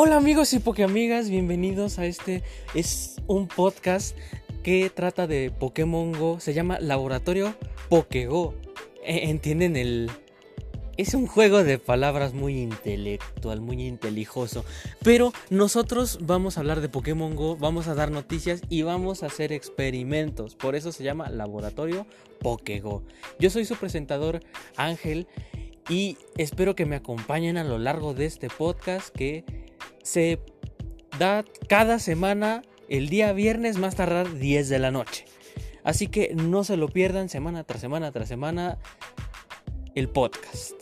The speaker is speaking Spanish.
Hola amigos y pokeamigas, bienvenidos a este es un podcast que trata de Pokémon Go, se llama Laboratorio Pokego. E, ¿Entienden el es un juego de palabras muy intelectual, muy intelijoso. Pero nosotros vamos a hablar de Pokémon Go, vamos a dar noticias y vamos a hacer experimentos. Por eso se llama Laboratorio Pokego. Yo soy su presentador Ángel y espero que me acompañen a lo largo de este podcast que se da cada semana el día viernes más tardar 10 de la noche. Así que no se lo pierdan semana tras semana tras semana el podcast.